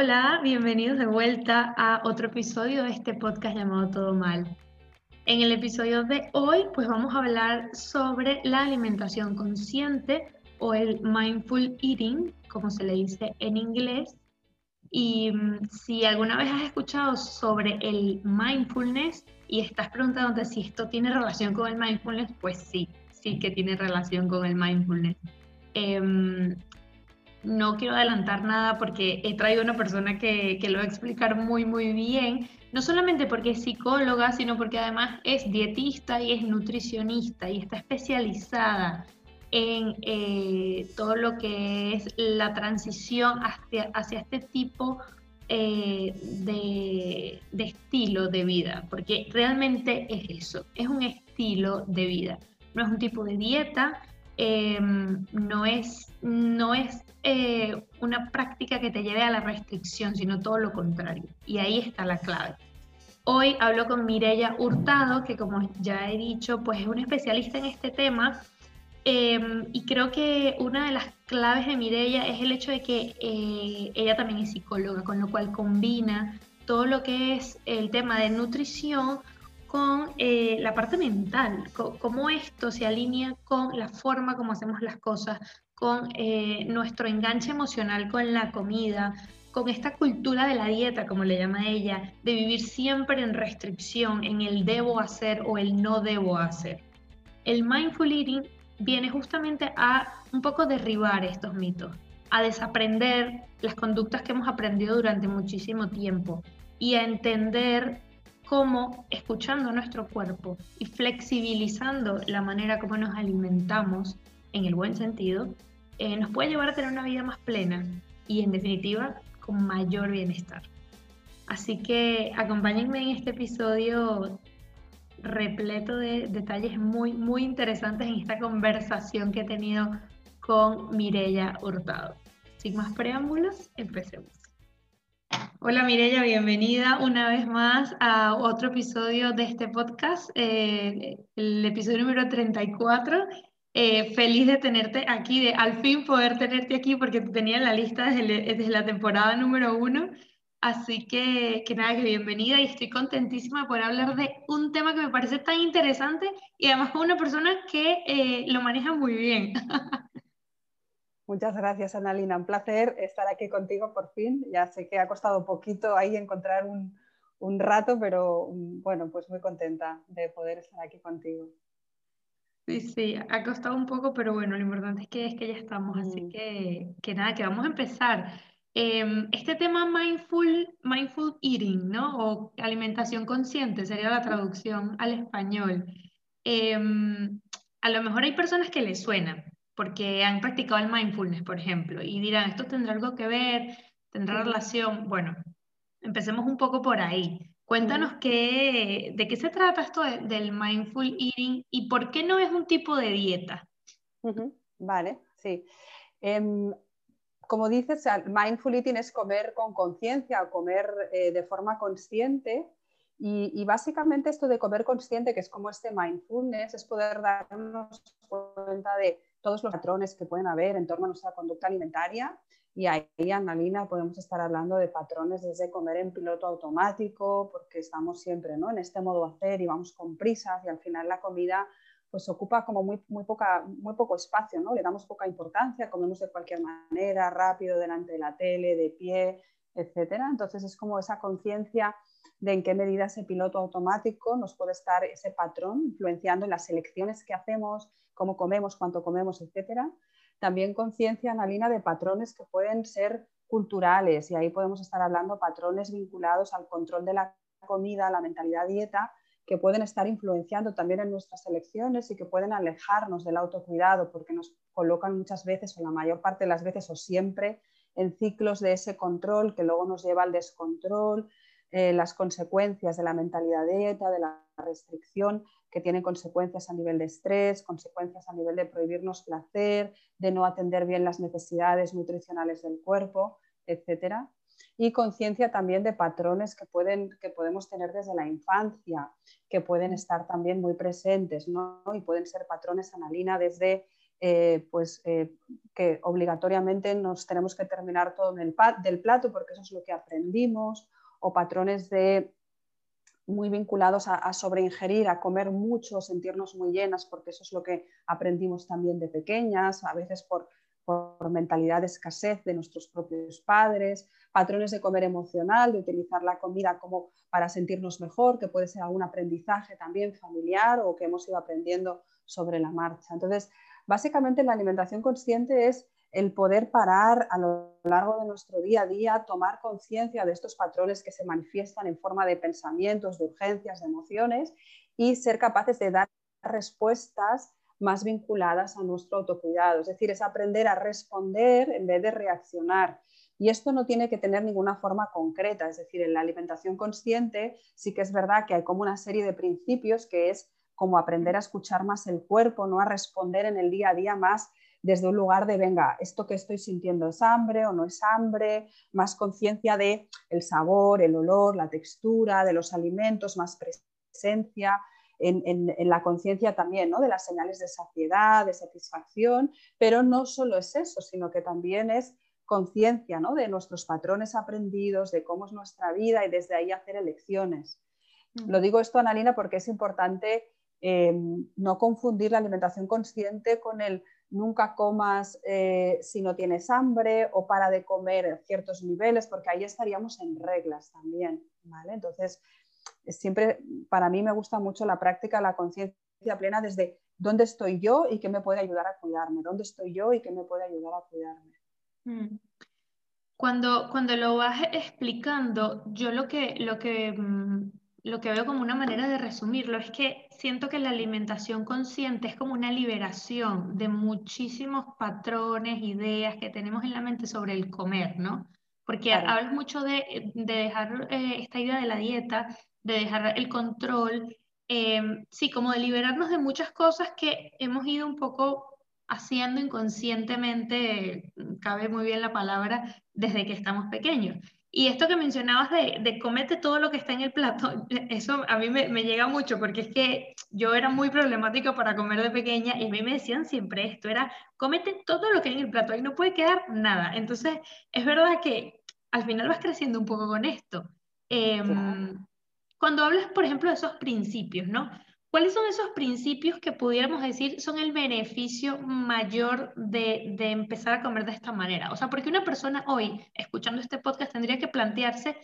Hola, bienvenidos de vuelta a otro episodio de este podcast llamado Todo Mal. En el episodio de hoy, pues vamos a hablar sobre la alimentación consciente o el mindful eating, como se le dice en inglés. Y mm, si alguna vez has escuchado sobre el mindfulness y estás preguntándote si esto tiene relación con el mindfulness, pues sí, sí que tiene relación con el mindfulness. Em, no quiero adelantar nada porque he traído una persona que, que, lo va a explicar muy, muy bien, no solamente porque es psicóloga, sino porque además es dietista y es nutricionista y está especializada en eh, todo lo que es la transición hacia, hacia este tipo eh, de, de, estilo de vida, porque realmente es eso, es un estilo de vida, no es un tipo de dieta, em, no es, no es eh, una práctica que te lleve a la restricción, sino todo lo contrario, y ahí está la clave. Hoy hablo con Mireya Hurtado, que como ya he dicho, pues es una especialista en este tema Em, y creo que una de las claves de Mireia es el hecho de que eh, ella también es psicóloga, con lo cual combina todo lo que es el tema de nutrición con eh, la parte mental, cómo esto se alinea con la forma como hacemos las cosas, con eh, nuestro enganche emocional con la comida, con esta cultura de la dieta, como le llama ella, de vivir siempre en restricción, en el debo hacer o el no debo hacer. El mindful eating viene justamente a un poco derribar estos mitos, a desaprender las conductas que hemos aprendido durante muchísimo tiempo y a entender cómo escuchando nuestro cuerpo y flexibilizando la manera como nos alimentamos, en el buen sentido, eh, nos puede llevar a tener una vida más plena y en definitiva con mayor bienestar. Así que acompáñenme en este episodio repleto de detalles muy, muy interesantes en esta conversación que he tenido con Mirella Hurtado. Sin más preámbulos, empecemos. Hola Mirella, bienvenida una vez más a otro episodio de este podcast, eh, el episodio número 34. Eh, feliz de tenerte aquí, de al fin poder tenerte aquí porque te tenía en la lista desde, desde la temporada número uno Así que, que nada, que bienvenida y estoy contentísima de poder hablar de un tema que me parece tan interesante y además con una persona que eh, lo maneja muy bien. Muchas gracias, Analina. Un placer estar aquí contigo por fin. Ya sé que ha costado poquito ahí encontrar un, un rato, pero mm, bueno, pues muy contenta de poder estar aquí contigo. Sí, sí, ha costado un poco, pero bueno, lo importante es que, es que ya estamos, así mm. que, que nada, que vamos a empezar. Em, este tema mindful, mindful eating, ¿no? O alimentación consciente sería la traducción al español. Em, a lo mejor hay personas que les suenan porque han practicado el mindfulness, por ejemplo, y dirán, ¿esto tendrá algo que ver? ¿Tendrá relación? Bueno, empecemos un poco por ahí. Cuéntanos qué, de qué se trata esto del mindful eating y por qué no es un tipo de dieta. Vale, sí. Em, como dices, mindful eating es comer con conciencia, comer eh, de forma consciente. Y, básicamente esto de comer consciente, que es como este mindfulness, es poder darnos cuenta de todos los patrones que pueden haber en torno a nuestra conducta alimentaria. Y ahí, Annalina, podemos estar hablando de patrones desde comer en piloto automático, porque estamos siempre ¿no? en este modo hacer y vamos con prisas y al final la comida pues ocupa como muy, muy, poca, muy poco espacio, ¿no? Le damos poca importancia, comemos de cualquier manera, rápido, delante de la tele, de pie, etcétera. Entonces es como esa conciencia de en qué medida ese piloto automático nos puede estar ese patrón influenciando en las elecciones que hacemos, cómo comemos, cuánto comemos, etcétera. También conciencia, Analina, de patrones que pueden ser culturales y ahí podemos estar hablando patrones vinculados al control de la comida, la mentalidad dieta, que pueden estar influenciando también en nuestras elecciones y que pueden alejarnos del autocuidado porque nos colocan muchas veces o la mayor parte de las veces o siempre en ciclos de ese control que luego nos lleva al descontrol, eh, las consecuencias de la mentalidad dieta, de la restricción, que tienen consecuencias a nivel de estrés, consecuencias a nivel de prohibirnos placer, de no atender bien las necesidades nutricionales del cuerpo, etcétera y conciencia también de patrones que, pueden, que podemos tener desde la infancia, que pueden estar también muy presentes, ¿no? Y pueden ser patrones analina desde eh, pues eh, que obligatoriamente nos tenemos que terminar todo en el del plato porque eso es lo que aprendimos, o patrones de muy vinculados a, sobreingerir, a comer mucho, sentirnos muy llenas, porque eso es lo que aprendimos también de pequeñas, a veces por, por mentalidad de escasez de nuestros propios padres, patrones de comer emocional, de utilizar la comida como para sentirnos mejor, que puede ser algún aprendizaje también familiar o que hemos ido aprendiendo sobre la marcha. Entonces, Básicamente la alimentación consciente es el poder parar a lo largo de nuestro día a día, tomar conciencia de estos patrones que se manifiestan en forma de pensamientos, de urgencias, de emociones y ser capaces de dar respuestas más vinculadas a nuestro autocuidado. Es decir, es aprender a responder en vez de reaccionar. Y esto no tiene que tener ninguna forma concreta. Es decir, en la alimentación consciente sí que es verdad que hay como una serie de principios que es como aprender a escuchar más el cuerpo, no a responder en el día a día más desde un lugar de, venga, esto que estoy sintiendo es hambre o no es hambre, más conciencia de el sabor, el olor, la textura de los alimentos, más presencia en, la conciencia también, ¿no? de las señales de saciedad, de satisfacción, pero no solo es eso, sino que también es conciencia ¿no? de nuestros patrones aprendidos, de cómo es nuestra vida y desde ahí hacer elecciones. Mm. Lo digo esto, Analina, porque es importante Em, no confundir la alimentación consciente con el nunca comas eh, si no tienes hambre o para de comer a ciertos niveles, porque ahí estaríamos en reglas también. ¿vale? Entonces, siempre para mí me gusta mucho la práctica, la conciencia plena desde dónde estoy yo y qué me puede ayudar a cuidarme, dónde estoy yo y qué me puede ayudar a cuidarme. Mm. Cuando, cuando lo vas explicando, yo lo que, lo que mm, lo que veo como una manera de resumirlo es que siento que la alimentación consciente es como una liberación de muchísimos patrones, ideas que tenemos en la mente sobre el comer, ¿no? Porque hablas mucho de, dejar eh, esta idea de la dieta, de dejar el control, em, sí, como de liberarnos de muchas cosas que hemos ido un poco haciendo inconscientemente, cabe muy bien la palabra, desde que estamos pequeños. Y esto que mencionabas de, de comete todo lo que está en el plato, eso a mí me, me, llega mucho porque es que yo era muy problemática para comer de pequeña y a mí me decían siempre esto, era comete todo lo que hay en el plato, ahí no puede quedar nada. Entonces, es verdad que al final vas creciendo un poco con esto. Em, cuando hablas, por ejemplo, de esos principios, ¿no? ¿Cuáles son esos principios que pudiéramos decir son el beneficio mayor de, empezar a comer de esta manera? O sea, porque una persona hoy, escuchando este podcast, tendría que plantearse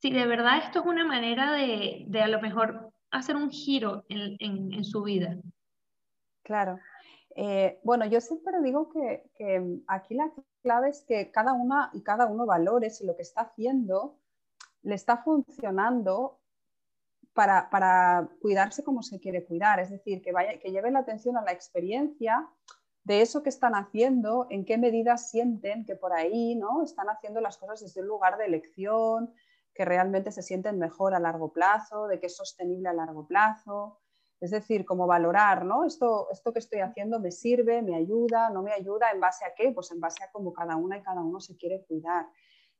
si de verdad esto es una manera de, a lo mejor hacer un giro en, su vida. Claro. Eh, bueno, yo siempre digo que, que, aquí la clave es que cada una y cada uno valore si lo que está haciendo le está funcionando para, cuidarse como se quiere cuidar, es decir, que, vaya, que lleven la atención a la experiencia de eso que están haciendo, en qué medida sienten que por ahí ¿no? están haciendo las cosas desde un lugar de elección, que realmente se sienten mejor a largo plazo, de que es sostenible a largo plazo. Es decir, como valorar, ¿no? Esto, esto que estoy haciendo me sirve, me ayuda, no me ayuda, ¿en base a qué? Pues en base a cómo cada una y cada uno se quiere cuidar.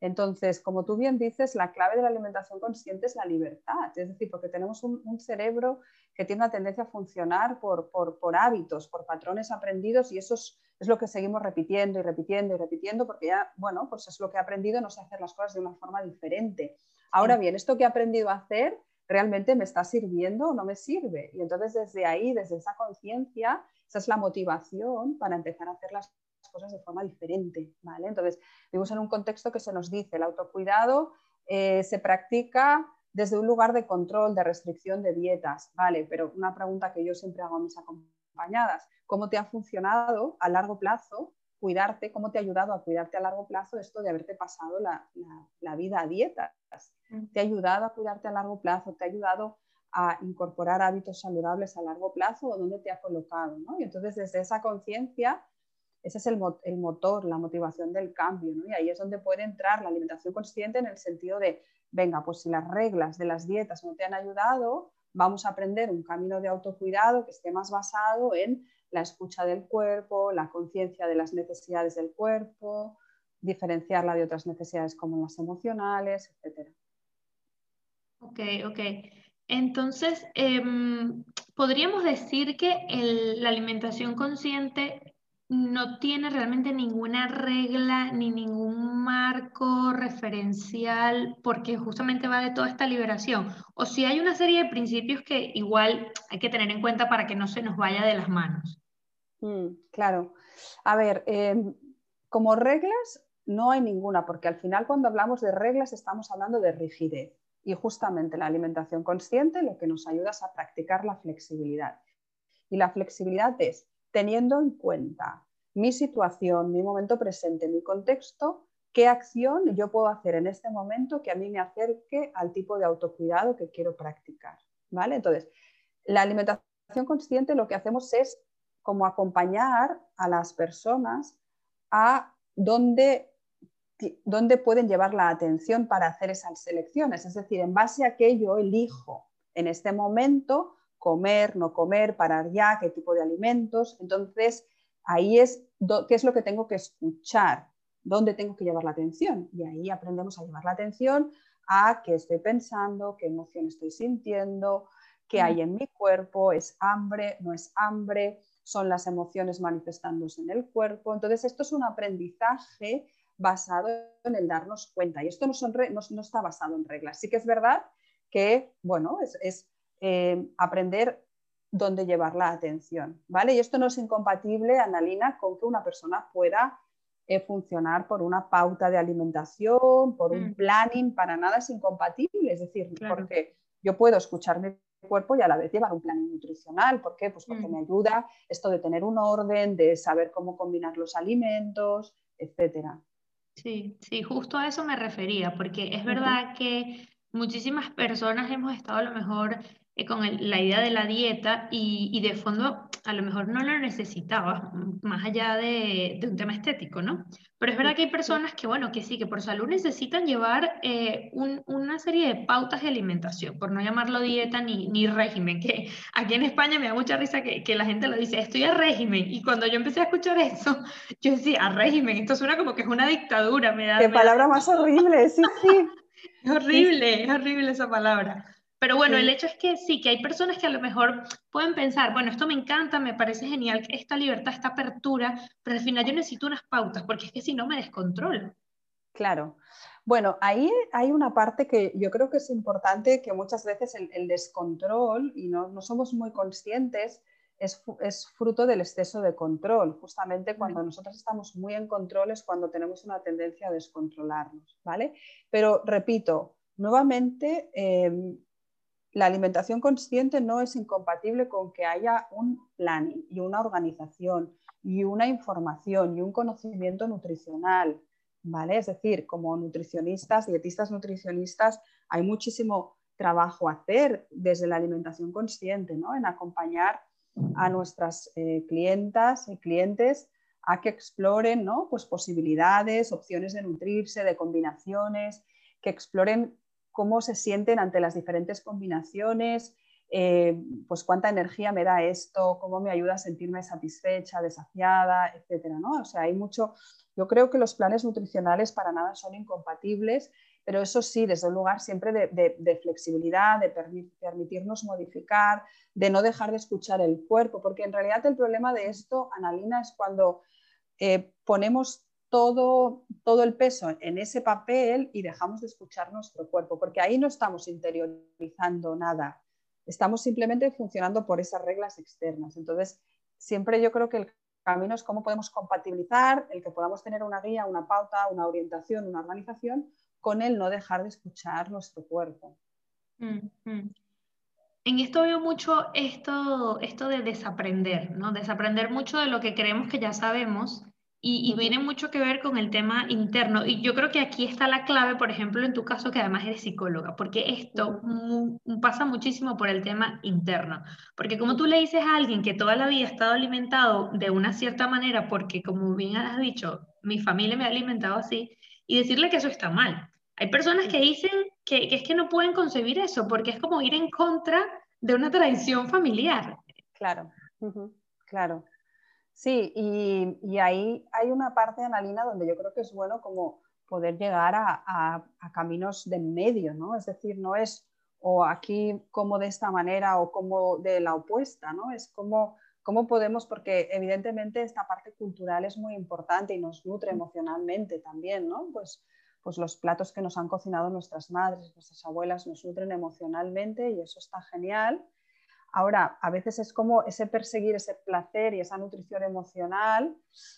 Entonces, como tú bien dices, la clave de la alimentación consciente es la libertad, es decir, porque tenemos un, cerebro que tiene una tendencia a funcionar por, hábitos, por patrones aprendidos y eso es, lo que seguimos repitiendo y repitiendo y repitiendo porque ya, bueno, pues es lo que he aprendido, no sé hacer las cosas de una forma diferente. Ahora bien, esto que he aprendido a hacer realmente me está sirviendo o no me sirve. Y entonces desde ahí, desde esa conciencia, esa es la motivación para empezar a hacer las cosas de forma diferente, ¿vale? Entonces, vivimos en un contexto que se nos dice, el autocuidado eh, se practica desde un lugar de control, de restricción de dietas, ¿vale? Pero una pregunta que yo siempre hago a mis acompañadas, ¿cómo te ha funcionado a largo plazo cuidarte, cómo te ha ayudado a cuidarte a largo plazo esto de haberte pasado la, vida a dietas? ¿Te ha ayudado a cuidarte a largo plazo? ¿Te ha ayudado a incorporar hábitos saludables a largo plazo o dónde te ha colocado? ¿no? Y entonces desde esa conciencia ese es el, motor, la motivación del cambio. Y ahí es donde puede entrar la alimentación consciente en el sentido de, venga, pues si las reglas de las dietas no te han ayudado, vamos a aprender un camino de autocuidado que esté más basado en la escucha del cuerpo, la conciencia de las necesidades del cuerpo, diferenciarla de otras necesidades como las emocionales, etc. Ok, ok. Entonces, em, podríamos decir que la alimentación consciente no tiene realmente ninguna regla ni ningún marco referencial porque justamente va de toda esta liberación. O si hay una serie de principios que igual hay que tener en cuenta para que no se nos vaya de las manos. Mm, claro. A ver, em, como reglas no hay ninguna, porque al final cuando hablamos de reglas estamos hablando de rigidez. Y justamente la alimentación consciente lo que nos ayuda es a practicar la flexibilidad. Y la flexibilidad es teniendo en cuenta mi situación, mi momento presente, mi contexto, qué acción yo puedo hacer en este momento que a mí me acerque al tipo de autocuidado que quiero practicar. ¿vale? Entonces, la alimentación consciente lo que hacemos es como acompañar a las personas a dónde dónde pueden llevar la atención para hacer esas selecciones. Es decir, en base a qué yo elijo en este momento comer, no comer, parar ya, qué tipo de alimentos. Entonces, ahí es qué es lo que tengo que escuchar, dónde tengo que llevar la atención. Y ahí aprendemos a llevar la atención a qué estoy pensando, qué emoción estoy sintiendo, qué hay en mi cuerpo, es hambre, no es hambre, son las emociones manifestándose en el cuerpo. Entonces, esto es un aprendizaje basado en el darnos cuenta. Y esto no, está basado en reglas. Sí que es verdad que, bueno, es, eh, aprender dónde llevar la atención, ¿vale? Y esto no es incompatible, Analina, con que una persona pueda eh, funcionar por una pauta de alimentación, por un mm. planning, para nada es incompatible. Es decir, porque yo puedo escuchar mi cuerpo y a la vez llevar un planning nutricional. ¿Por qué? Pues porque mm. me ayuda esto de tener un orden, de saber cómo combinar los alimentos, etcétera. Sí, sí, justo a eso me refería, porque es verdad que muchísimas personas hemos estado a lo mejor eh, con la idea de la dieta y, de fondo a lo mejor no lo necesitabas, más allá de, un tema estético, ¿no? Pero es verdad que hay personas que, bueno, que sí, que por salud necesitan llevar eh, una serie de pautas de alimentación, por no llamarlo dieta ni, ni régimen, que aquí en España me da mucha risa que, que, la gente lo dice, estoy a régimen, y cuando yo empecé a escuchar eso, yo decía, a régimen, esto suena como que es una dictadura, me da... Qué palabra más horrible, sí, sí. Es horrible, es horrible esa palabra. Pero bueno, el hecho es que sí, que hay personas que a lo mejor pueden pensar, bueno, esto me encanta, me parece genial, esta libertad, esta apertura, pero al final yo necesito unas pautas, porque es que si no me descontrolo. Claro. Bueno, ahí hay una parte que yo creo que es importante, que muchas veces el, descontrol, y no, somos muy conscientes, es, es, fruto del exceso de control. Justamente cuando nosotros estamos muy en control es cuando tenemos una tendencia a descontrolarnos, ¿vale? Pero repito, nuevamente, em, la alimentación consciente no es incompatible con que haya un planning y una organización y una información y un conocimiento nutricional, ¿vale? Es decir, como nutricionistas, dietistas nutricionistas, hay muchísimo trabajo a hacer desde la alimentación consciente, ¿no? En acompañar a nuestras eh, clientas y clientes a que exploren ¿no? pues posibilidades, opciones de nutrirse, de combinaciones, que exploren cómo se sienten ante las diferentes combinaciones, eh, pues cuánta energía me da esto, cómo me ayuda a sentirme satisfecha, desafiada, etcétera, ¿no? O sea, hay mucho, yo creo que los planes nutricionales para nada son incompatibles, pero eso sí, desde un lugar siempre de, flexibilidad, de permitirnos modificar, de no dejar de escuchar el cuerpo, porque en realidad el problema de esto, Analina, es cuando eh, ponemos todo, todo el peso en ese papel y dejamos de escuchar nuestro cuerpo, porque ahí no estamos interiorizando nada, estamos simplemente funcionando por esas reglas externas. Entonces, siempre yo creo que el camino es cómo podemos compatibilizar el que podamos tener una guía, una pauta, una orientación, una organización, con el no dejar de escuchar nuestro cuerpo. En esto veo mucho esto, esto de desaprender, ¿no? Desaprender mucho de lo que creemos que ya sabemos y, viene mucho que ver con el tema interno. Y yo creo que aquí está la clave, por ejemplo, en tu caso, que además eres psicóloga, porque esto pasa muchísimo por el tema interno. Porque como tú le dices a alguien que toda la vida ha estado alimentado de una cierta manera, porque como bien has dicho, mi familia me ha alimentado así, y decirle que eso está mal. Hay personas que dicen que, que es que no pueden concebir eso, porque es como ir en contra de una tradición familiar. Claro, claro. Sí, y, ahí hay una parte, Analina, donde yo creo que es bueno como poder llegar a, caminos de medio, ¿no? Es decir, no es o aquí como de esta manera o como de la opuesta, ¿no? Es como cómo podemos, porque evidentemente esta parte cultural es muy importante y nos nutre emocionalmente también, ¿no? Pues, pues los platos que nos han cocinado nuestras madres, nuestras abuelas nos nutren emocionalmente y eso está genial. Ahora, a veces es como ese perseguir ese placer y esa nutrición emocional,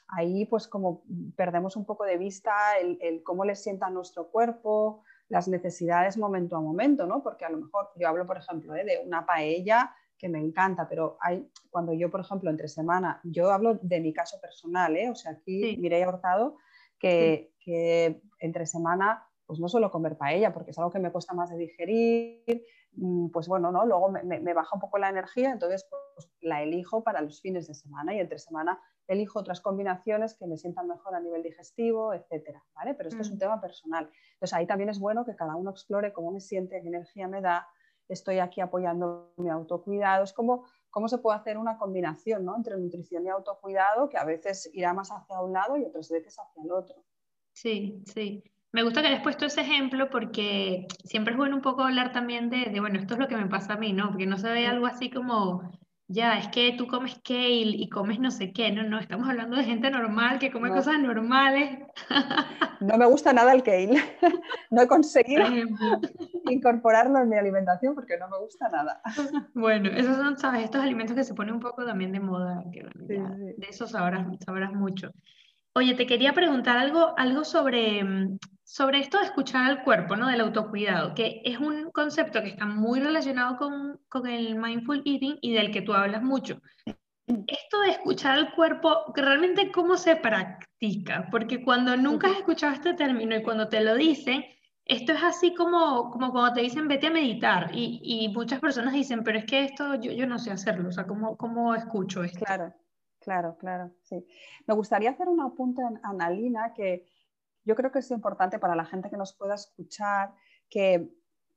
ahí pues como perdemos un poco de vista el, el cómo le sienta nuestro cuerpo, las necesidades momento a momento, ¿no? Porque a lo mejor yo hablo, por ejemplo, ¿eh? de una paella que me encanta, pero hay, cuando yo, por ejemplo, entre semana, yo hablo de mi caso personal, ¿eh? o sea, aquí sí. Hurtado, que, que, entre semana, pues no suelo comer paella porque es algo que me cuesta más de digerir, pues bueno, ¿no? luego me, me baja un poco la energía, entonces pues, la elijo para los fines de semana y entre semana elijo otras combinaciones que me sientan mejor a nivel digestivo, etcétera, ¿vale? Pero esto mm. es un tema personal. Entonces ahí también es bueno que cada uno explore cómo me siente, qué energía me da, estoy aquí apoyando mi autocuidado. Es como cómo se puede hacer una combinación ¿no? entre nutrición y autocuidado que a veces irá más hacia un lado y otras veces hacia el otro. Sí, sí. Me gusta que hayas puesto ese ejemplo porque siempre es bueno un poco hablar también de, de, bueno, esto es lo que me pasa a mí, ¿no? Porque no se ve algo así como, ya, es que tú comes kale y comes no sé qué, no, no, estamos hablando de gente normal que come no. cosas normales. No me gusta nada el kale, no he conseguido incorporarlo en mi alimentación porque no me gusta nada. Bueno, esos son, ¿sabes? Estos alimentos que se ponen un poco también de moda, que, sí, sí. de eso sabrás, sabrás mucho. Oye, te quería preguntar algo, algo sobre, sobre esto de escuchar al cuerpo, ¿no? Del autocuidado, que es un concepto que está muy relacionado con, con el mindful eating y del que tú hablas mucho. Esto de escuchar al cuerpo, realmente cómo se practica, porque cuando nunca has escuchado este término y cuando te lo dicen, esto es así como, como cuando te dicen vete a meditar y, y muchas personas dicen, pero es que esto yo, yo no sé hacerlo, o sea, ¿cómo, ¿cómo escucho esto? Claro. Claro, claro, sí. Me gustaría hacer un apunte, Analina, que yo creo que es importante para la gente que nos pueda escuchar, que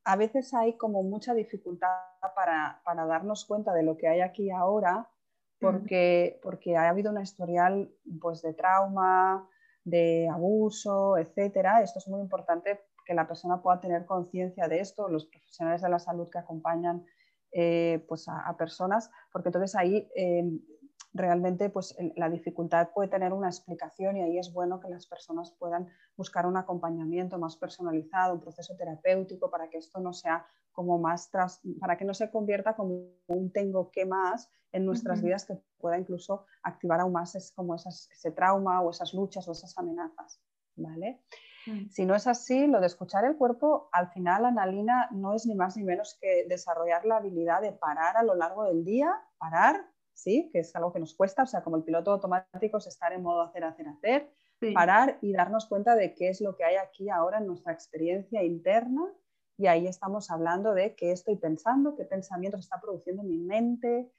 a veces hay como mucha dificultad para, para darnos cuenta de lo que hay aquí ahora, porque, porque ha habido una historial pues, de trauma, de abuso, etcétera. Esto es muy importante que la persona pueda tener conciencia de esto, los profesionales de la salud que acompañan eh, pues a, a, personas, porque entonces ahí eh, realmente pues, la dificultad puede tener una explicación y ahí es bueno que las personas puedan buscar un acompañamiento más personalizado, un proceso terapéutico para que esto no sea como más, tras, para que no se convierta como un tengo que más en nuestras uh -huh. vidas que pueda incluso activar aún más es como esas, ese trauma o esas luchas o esas amenazas. ¿vale? Uh -huh. Si no es así, lo de escuchar el cuerpo, al final, Analina, no es ni más ni menos que desarrollar la habilidad de parar a lo largo del día, parar, ¿sí? que es algo que nos cuesta, o sea, como el piloto automático es estar en modo hacer, hacer, hacer, sí. parar y darnos cuenta de qué es lo que hay aquí ahora en nuestra experiencia interna y ahí estamos hablando de qué estoy pensando, qué pensamientos está produciendo mi mente,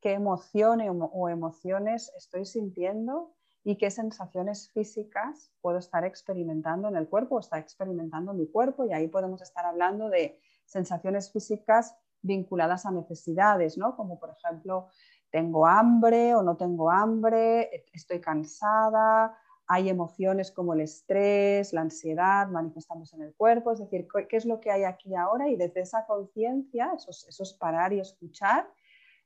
qué emociones o emociones estoy sintiendo y qué sensaciones físicas puedo estar experimentando en el cuerpo o está experimentando mi cuerpo y ahí podemos estar hablando de sensaciones físicas vinculadas a necesidades, ¿no? Como por ejemplo tengo hambre o no tengo hambre, estoy cansada, hay emociones como el estrés, la ansiedad manifestamos en el cuerpo, es decir, qué es lo que hay aquí ahora y desde esa conciencia, esos, esos parar y escuchar,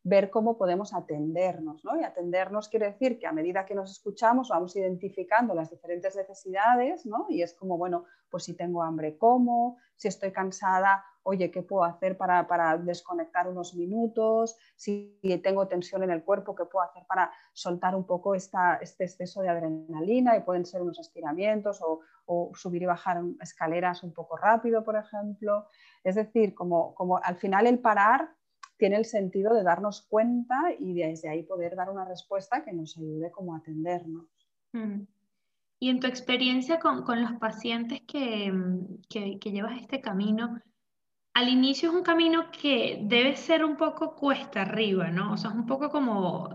ver cómo podemos atendernos. ¿no? Y atendernos quiere decir que a medida que nos escuchamos vamos identificando las diferentes necesidades ¿no? y es como, bueno, pues si tengo hambre, ¿cómo? Si estoy cansada, oye, ¿qué puedo hacer para, para, desconectar unos minutos? Si tengo tensión en el cuerpo, ¿qué puedo hacer para soltar un poco este exceso de adrenalina? Y pueden ser unos estiramientos o, subir y bajar escaleras un poco rápido, por ejemplo. Es decir, como, como al final el parar tiene el sentido de darnos cuenta y desde ahí poder dar una respuesta que nos ayude como a atendernos. Mm. Y en tu experiencia con, con los pacientes que, que, que, llevas este camino, al inicio es un camino que debe ser un poco cuesta arriba, ¿no? O sea, es un poco como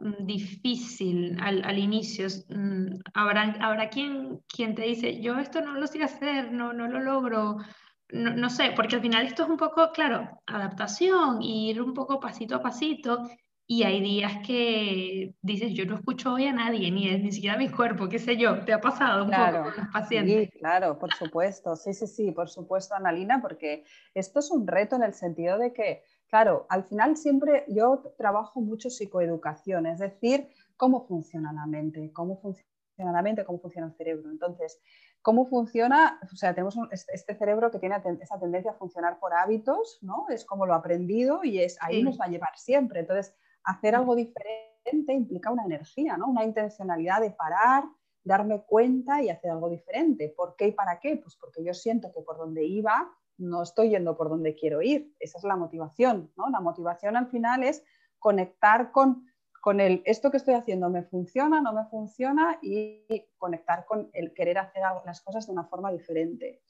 mm, difícil al, al inicio. Mm, habrá, habrá quien, quien te dice, yo esto no lo sé hacer, no, no lo logro, no, no, sé, porque al final esto es un poco, claro, adaptación, ir un poco pasito a pasito. Y hay días que dices, yo no escucho hoy a nadie, ni, ni siquiera a mi cuerpo, qué sé yo, ¿te ha pasado un claro, poco con los pacientes? Sí, claro, por supuesto, sí, sí, sí, por supuesto, Analina, porque esto es un reto en el sentido de que, claro, al final siempre yo trabajo mucho psicoeducación, es decir, cómo funciona la mente, cómo funciona la mente, cómo funciona el cerebro. Entonces, ¿cómo funciona? O sea, tenemos este cerebro que tiene esa tendencia a funcionar por hábitos, ¿no? Es como lo aprendido y es ahí nos va a llevar siempre. Entonces, hacer algo diferente implica una energía, ¿no? Una intencionalidad de parar, darme cuenta y hacer algo diferente. ¿Por qué y para qué? Pues porque yo siento que por donde iba no estoy yendo por donde quiero ir. Esa es la motivación, ¿no? La motivación al final es conectar con con el esto que estoy haciendo me funciona, no me funciona y conectar con el querer hacer las cosas de una forma diferente.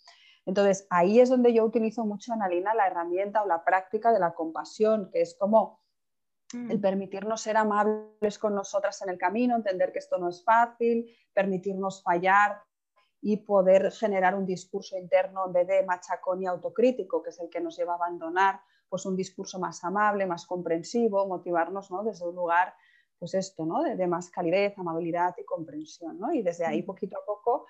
Entonces, ahí es donde yo utilizo mucho, Analina, la herramienta o la práctica de la compasión, que es como el mm. permitirnos ser amables con nosotras en el camino, entender que esto no es fácil, permitirnos fallar y poder generar un discurso interno en vez de machacón y autocrítico, que es el que nos lleva a abandonar pues un discurso más amable, más comprensivo, motivarnos ¿no? desde un lugar pues esto, ¿no? de, más calidez, amabilidad y comprensión. ¿no? Y desde ahí, mm. poquito a poco,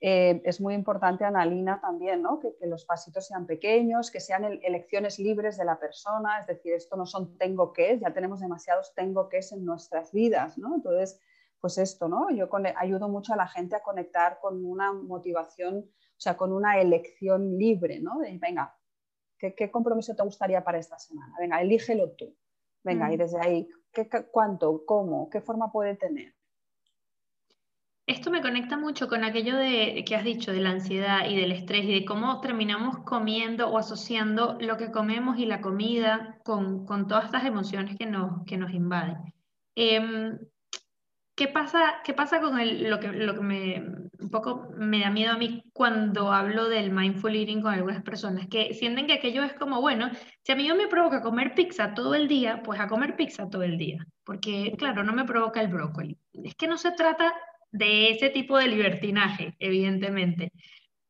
eh, es muy importante, Analina, también, ¿no? que, los pasitos sean pequeños, que sean elecciones libres de la persona, es decir, esto no son tengo que, ya tenemos demasiados tengo que en nuestras vidas. ¿no? Entonces, pues esto, ¿no? yo ayudo mucho a la gente a conectar con una motivación, o sea, con una elección libre, ¿no? de venga, ¿Qué, compromiso te gustaría para esta semana? Venga, elígelo tú. Venga, y mm. desde ahí, ¿qué, ¿cuánto? ¿Cómo? ¿Qué forma puede tener? Esto me conecta mucho con aquello de, que has dicho de la ansiedad y del estrés y de cómo terminamos comiendo o asociando lo que comemos y la comida con, todas estas emociones que nos, que nos invaden. Em, ¿Qué pasa, qué pasa con lo que, lo que me, un poco me da miedo a mí cuando hablo del mindful eating con algunas personas? Que sienten que aquello es como, bueno, si a mí me provoca comer pizza todo el día, pues a comer pizza todo el día. Porque, claro, no me provoca el brócoli. Es que no se trata de ese tipo de libertinaje, evidentemente.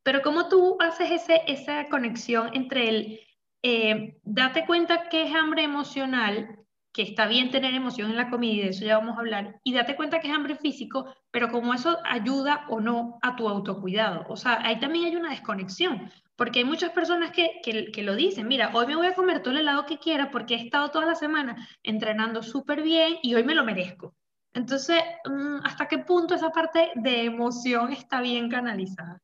Pero ¿cómo tú haces ese, esa conexión entre el eh, date cuenta que es hambre emocional que está bien tener emoción en la comida, y de eso ya vamos a hablar, y date cuenta que es hambre físico, pero como eso ayuda o no a tu autocuidado. O sea, ahí también hay una desconexión, porque hay muchas personas que, que, lo dicen, mira, hoy me voy a comer todo el helado que quiera porque he estado toda la semana entrenando súper bien y hoy me lo merezco. Entonces, mm, ¿hasta qué punto esa parte de emoción está bien canalizada?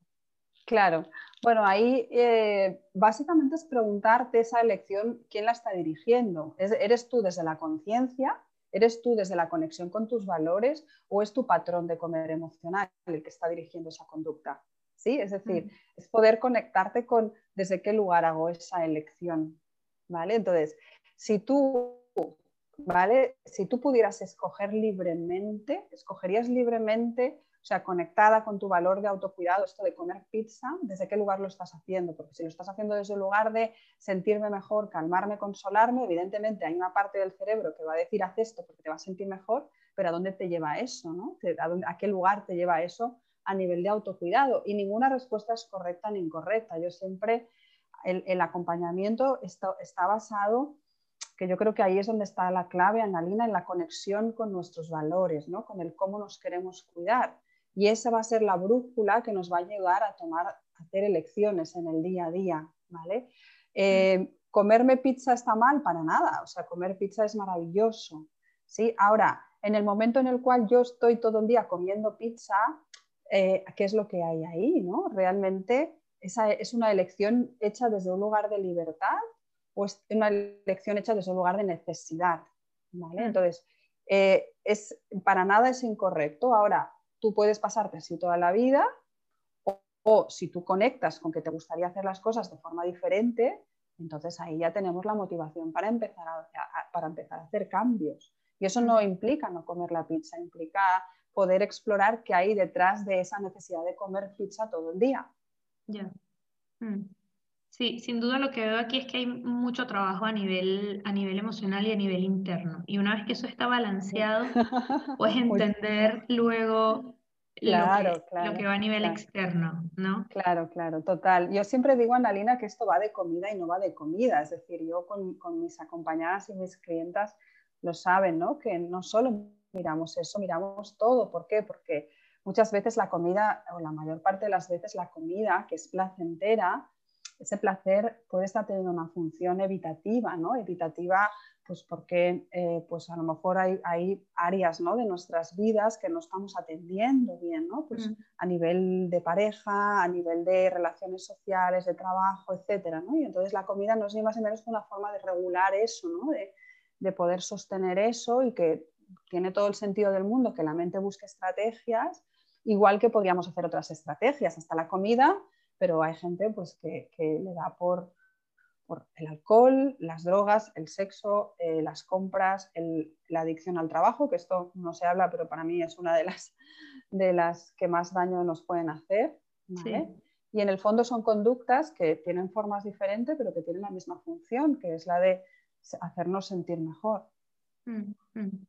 Claro, bueno, ahí eh, básicamente es preguntarte esa elección, ¿quién la está dirigiendo? ¿Eres tú desde la conciencia? ¿Eres tú desde la conexión con tus valores o es tu patrón de comer emocional el que está dirigiendo esa conducta? ¿Sí? Es decir, es poder conectarte con desde qué lugar hago esa elección. ¿Vale? Entonces, si tú, ¿vale? Si tú pudieras escoger libremente, escogerías libremente o sea, conectada con tu valor de autocuidado, esto de comer pizza, ¿desde qué lugar lo estás haciendo? Porque si lo estás haciendo desde el lugar de sentirme mejor, calmarme, consolarme, evidentemente hay una parte del cerebro que va a decir haz esto porque te vas a sentir mejor, pero ¿a dónde te lleva eso? ¿A, qué lugar te lleva eso a nivel de autocuidado? Y ninguna respuesta es correcta ni incorrecta. Yo siempre, el, acompañamiento está, está basado que yo creo que ahí es donde está la clave, Analina, en la conexión con nuestros valores, ¿no? con el cómo nos queremos cuidar. Y esa va a ser la brújula que nos va a ayudar a tomar, a hacer elecciones en el día a día, ¿vale? Eh, comerme pizza está mal para nada, o sea, comer pizza es maravilloso, ¿sí? Ahora, en el momento en el cual yo estoy todo el día comiendo pizza, eh, ¿qué es lo que hay ahí, no? Realmente esa es una elección hecha desde un lugar de libertad o es una elección hecha desde un lugar de necesidad, ¿vale? Entonces, eh, es, para nada es incorrecto. Ahora, tú puedes pasarte así toda la vida o, si tú conectas con que te gustaría hacer las cosas de forma diferente, entonces ahí ya tenemos la motivación para empezar a, para empezar a hacer cambios. Y eso no implica no comer la pizza, implica poder explorar qué hay detrás de esa necesidad de comer pizza todo el día. Ya. Mm. Sí, sin duda lo que veo aquí es que hay mucho trabajo a nivel, a nivel emocional y a nivel interno. Y una vez que eso está balanceado, puedes entender luego claro, lo, que, claro, lo que va a nivel externo, ¿no? Claro, claro, total. Yo siempre digo, Analina, que esto va de comida y no va de comida. Es decir, yo con, con mis acompañadas y mis clientas lo saben, ¿no? Que no solo miramos eso, miramos todo. ¿Por qué? Porque muchas veces la comida, o la mayor parte de las veces la comida, que es placentera, ese placer puede estar teniendo una función evitativa, ¿no? Evitativa pues porque eh, pues a lo mejor hay, hay áreas ¿no? de nuestras vidas que no estamos atendiendo bien, ¿no? pues mm. a nivel de pareja, a nivel de relaciones sociales, de trabajo, etc. ¿no? Y entonces la comida no es ni más ni menos que una forma de regular eso, ¿no? de, de poder sostener eso y que tiene todo el sentido del mundo que la mente busque estrategias, igual que podríamos hacer otras estrategias, hasta la comida, pero hay gente pues, que, que le da por por el alcohol, las drogas, el sexo, eh, las compras, la adicción al trabajo, que esto no se habla, pero para mí es una de las, de las que más daño nos pueden hacer. Y en el fondo son conductas que tienen formas diferentes, pero que tienen la misma función, que es la de hacernos sentir mejor. Mm, mm.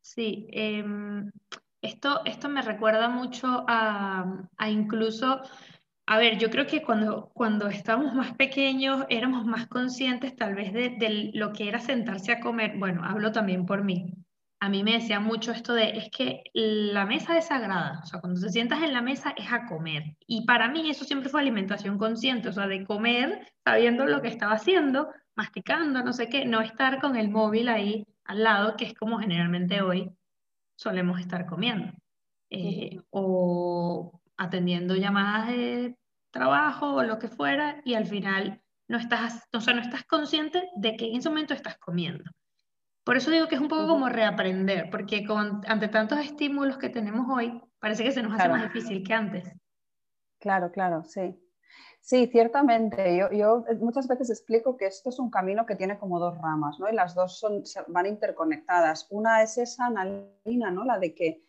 Sí, em, esto, esto me recuerda mucho a, a incluso a ver, yo creo que cuando, cuando estábamos más pequeños éramos más conscientes tal vez de, lo que era sentarse a comer. Bueno, hablo también por mí. A mí me decía mucho esto de, es que la mesa es sagrada, o sea, cuando te sientas en la mesa es a comer. Y para mí eso siempre fue alimentación consciente, o sea, de comer sabiendo lo que estaba haciendo, masticando, no sé qué, no estar con el móvil ahí al lado, que es como generalmente hoy solemos estar comiendo. Eh, o atendiendo llamadas de trabajo o lo que fuera y al final no estás, o sea, no estás consciente de que en ese momento estás comiendo. Por eso digo que es un poco como reaprender, porque con, ante tantos estímulos que tenemos hoy, parece que se nos hace más difícil que antes. Claro, claro, sí. Sí, ciertamente. Yo, yo, muchas veces explico que esto es un camino que tiene como dos ramas, ¿no? Y las dos son, van interconectadas. Una es esa analina, ¿no? La de que,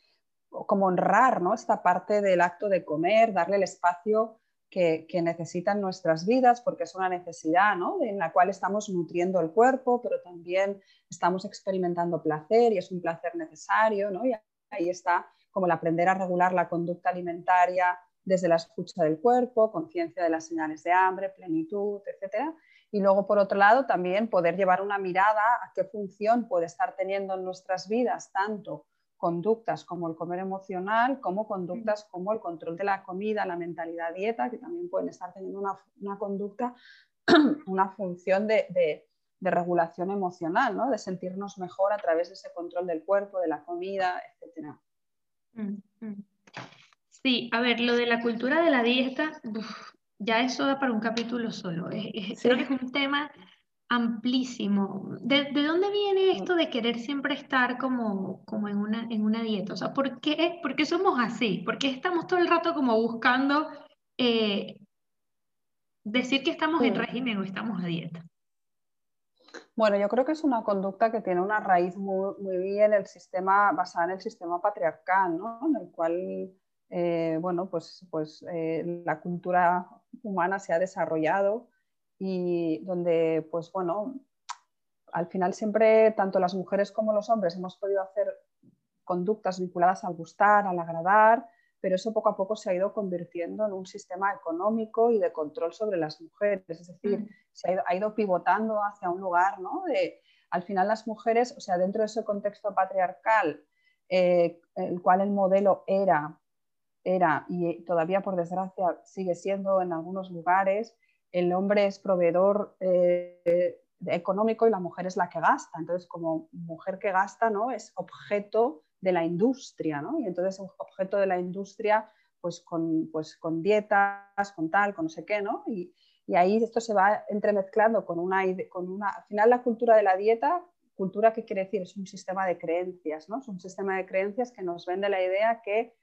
como honrar, ¿no? Esta parte del acto de comer, darle el espacio que, necesitan nuestras vidas, porque es una necesidad en la cual estamos nutriendo el cuerpo, pero también estamos experimentando placer y es un placer necesario. ¿no? Y ahí está como el aprender a regular la conducta alimentaria desde la escucha del cuerpo, conciencia de las señales de hambre, plenitud, etc. Y luego, por otro lado, también poder llevar una mirada a qué función puede estar teniendo en nuestras vidas tanto conductas como el comer emocional, como conductas como el control de la comida, la mentalidad dieta, que también pueden estar teniendo una, conducta, una función de, regulación emocional, ¿no? de sentirnos mejor a través de ese control del cuerpo, de la comida, etc. Sí, a ver, lo de la cultura de la dieta, ya eso da para un capítulo solo. Creo que es un tema amplísimo. ¿De, dónde viene esto de querer siempre estar como, como en, una, en una dieta? O sea, ¿por qué, ¿por qué somos así? ¿Por qué estamos todo el rato como buscando eh, decir que estamos en régimen o estamos a dieta? Bueno, yo creo que es una conducta que tiene una raíz muy, muy bien el sistema, basada en el sistema patriarcal, ¿no? en el cual eh, bueno, pues, pues eh, la cultura humana se ha desarrollado y donde, pues bueno, al final siempre tanto las mujeres como los hombres hemos podido hacer conductas vinculadas al gustar, al agradar, pero eso poco a poco se ha ido convirtiendo en un sistema económico y de control sobre las mujeres, es decir, mm. se ha ido, pivotando hacia un lugar, ¿no? De, al final las mujeres, o sea, dentro de ese contexto patriarcal, eh, el cual el modelo era, era y todavía por desgracia sigue siendo en algunos lugares, el hombre es proveedor eh, económico y la mujer es la que gasta. Entonces, como mujer que gasta, ¿no? Es objeto de la industria, ¿no? Y entonces objeto de la industria, pues con, pues con dietas, con tal, con no sé qué, ¿no? Y, ahí esto se va entremezclando con una, con una... Al final la cultura de la dieta, cultura que quiere decir, es un sistema de creencias, ¿no? Es un sistema de creencias que nos vende la idea que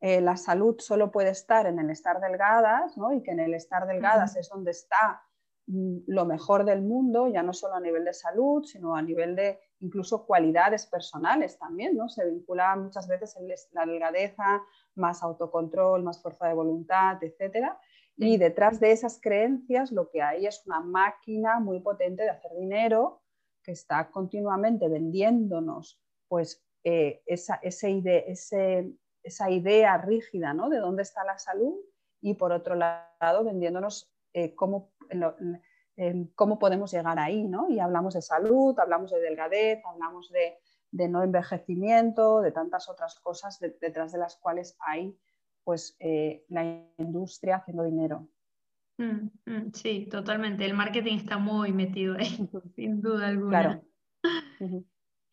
eh, la salud solo puede estar en el estar delgadas ¿no? y que en el estar delgadas es donde está mm, lo mejor del mundo, ya no solo a nivel de salud, sino a nivel de incluso cualidades personales también, ¿no? Se vincula muchas veces la delgadeza, más autocontrol, más fuerza de voluntad, etc. Y detrás de esas creencias lo que hay es una máquina muy potente de hacer dinero que está continuamente vendiéndonos pues eh, esa, ese, ese, esa idea rígida ¿no? de dónde está la salud y por otro lado vendiéndonos eh, cómo em, cómo podemos llegar ahí, ¿no? Y hablamos de salud, hablamos de delgadez, hablamos de, no envejecimiento, de tantas otras cosas detrás de las cuales hay pues eh, la industria haciendo dinero. Mm, mm, sí, totalmente. El marketing está muy metido ahí, sin duda alguna. Claro.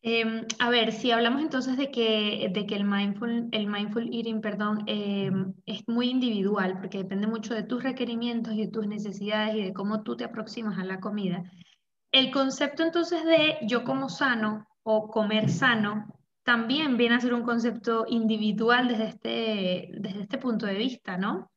Em, a ver, si hablamos entonces de que, de que el, mindful, el mindful eating perdón, em, es muy individual, porque depende mucho de tus requerimientos y de tus necesidades y de cómo tú te aproximas a la comida. El concepto entonces de yo como sano o comer sano también viene a ser un concepto individual desde este, desde este punto de vista, ¿no?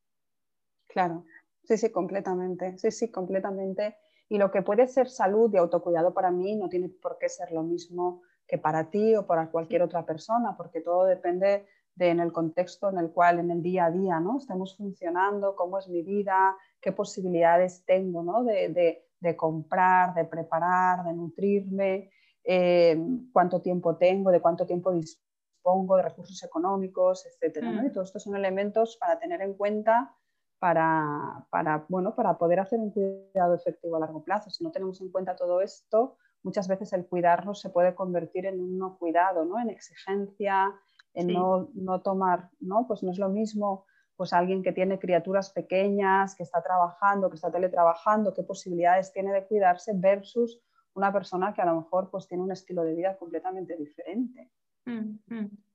Claro, sí, sí, completamente, sí, sí, completamente. Y lo que puede ser salud y autocuidado para mí no tiene por qué ser lo mismo que para ti o para cualquier otra persona, porque todo depende de en el contexto en el cual en el día a día ¿no? estemos funcionando, cómo es mi vida, qué posibilidades tengo ¿no? de, de, comprar, de preparar, de nutrirme, eh, cuánto tiempo tengo, de cuánto tiempo dispongo, de recursos económicos, etc. Mm. Y todos estos son elementos para tener en cuenta para, para, bueno, para poder hacer un cuidado efectivo a largo plazo. Si no tenemos en cuenta todo esto, muchas veces el cuidarnos se puede convertir en un no cuidado, ¿no? en exigencia, en no, no, tomar, ¿no? pues no es lo mismo pues alguien que tiene criaturas pequeñas, que está trabajando, que está teletrabajando, qué posibilidades tiene de cuidarse versus una persona que a lo mejor pues tiene un estilo de vida completamente diferente.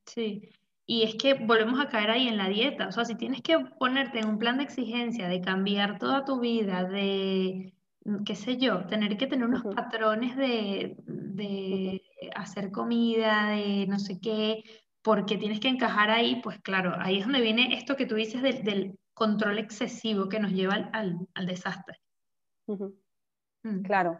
Sí, y es que volvemos a caer ahí en la dieta, o sea, si tienes que ponerte en un plan de exigencia, de cambiar toda tu vida, de qué sé yo, tener que tener unos patrones de, hacer comida, de no sé qué, porque tienes que encajar ahí, pues claro, ahí es donde viene esto que tú dices del, control excesivo que nos lleva al, desastre. Mm. Claro,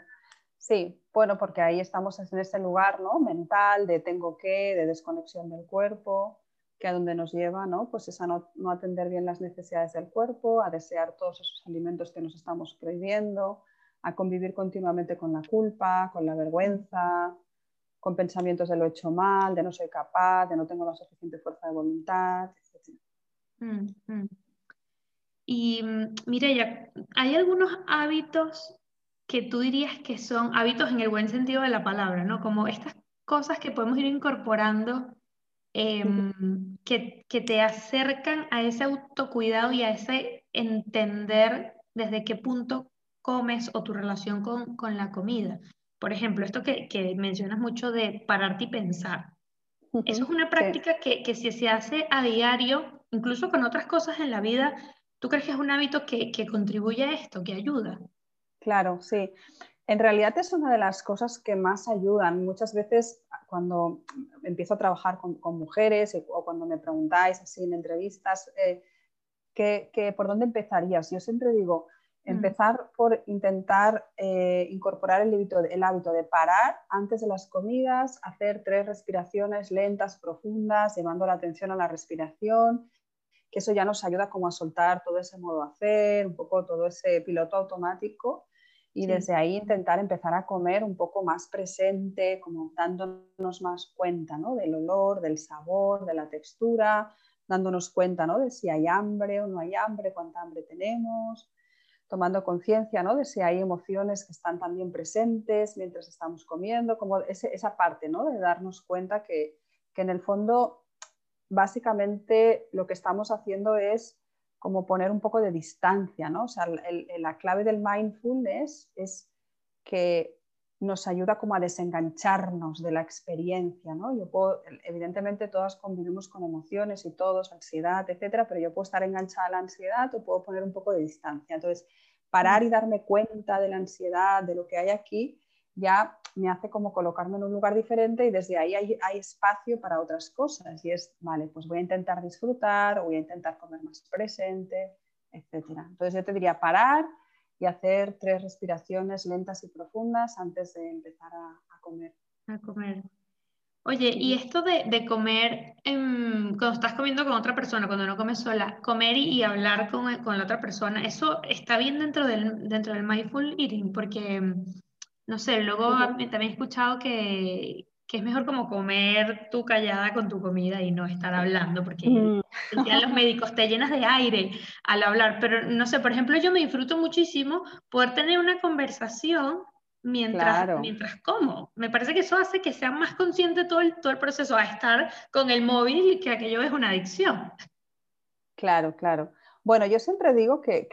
sí, bueno, porque ahí estamos en ese lugar ¿no? mental de tengo que, de desconexión del cuerpo, que a donde nos lleva, ¿no? Pues es a no, no atender bien las necesidades del cuerpo, a desear todos esos alimentos que nos estamos prohibiendo, a convivir continuamente con la culpa, con la vergüenza, con pensamientos de lo he hecho mal, de no soy capaz, de no tengo la suficiente fuerza de voluntad, etc. Mm, mm. Y mm, Mireya, ¿hay algunos hábitos que tú dirías que son hábitos en el buen sentido de la palabra, ¿no? Como estas cosas que podemos ir incorporando em, que, que te acercan a ese autocuidado y a ese entender desde qué punto comes o tu relación con, la comida. Por ejemplo, esto que, mencionas mucho de pararte y pensar. Eso es una práctica que, si se hace a diario, incluso con otras cosas en la vida, ¿tú crees que es un hábito que, contribuye a esto, que ayuda? Claro, sí. En realidad es una de las cosas que más ayudan. Muchas veces cuando empiezo a trabajar con, mujeres o cuando me preguntáis así en entrevistas, eh, ¿por dónde empezarías? Yo siempre digo. Empezar por intentar eh, incorporar el hábito, el hábito de parar antes de las comidas, hacer tres respiraciones lentas, profundas, llevando la atención a la respiración, que eso ya nos ayuda como a soltar todo ese modo de hacer, un poco todo ese piloto automático y desde ahí intentar empezar a comer un poco más presente, como dándonos más cuenta ¿no? del olor, del sabor, de la textura, dándonos cuenta ¿no? de si hay hambre o no hay hambre, cuánta hambre tenemos, tomando conciencia ¿no? de si hay emociones que están también presentes mientras estamos comiendo, como esa parte ¿no? de darnos cuenta que, en el fondo básicamente lo que estamos haciendo es como poner un poco de distancia, ¿no? O sea, la clave del mindfulness es que nos ayuda como a desengancharnos de la experiencia, ¿no? Yo puedo, evidentemente todas convivimos con emociones y todos, ansiedad, etcétera, pero yo puedo estar enganchada a la ansiedad o puedo poner un poco de distancia. Entonces, parar y darme cuenta de la ansiedad, de lo que hay aquí, ya me hace como colocarme en un lugar diferente y desde ahí hay, hay, espacio para otras cosas. Y es, vale, pues voy a intentar disfrutar o voy a intentar comer más presente, etcétera. Entonces yo te diría parar, y hacer tres respiraciones lentas y profundas antes de empezar a, comer. A comer. Oye, y esto de, comer cuando estás comiendo con otra persona, cuando no comes sola, comer y, hablar con, la otra persona, ¿eso está bien dentro del, dentro del mindful eating? Porque, no sé, luego también he escuchado que, que es mejor como comer tú callada con tu comida y no estar hablando, porque mm. los médicos te llenas de aire al hablar, pero no sé, por ejemplo, yo me disfruto muchísimo poder tener una conversación mientras, mientras como. Me parece que eso hace que sea más consciente todo el, todo el proceso a estar con el móvil que aquello es una adicción. Claro, claro. Bueno, yo siempre digo que,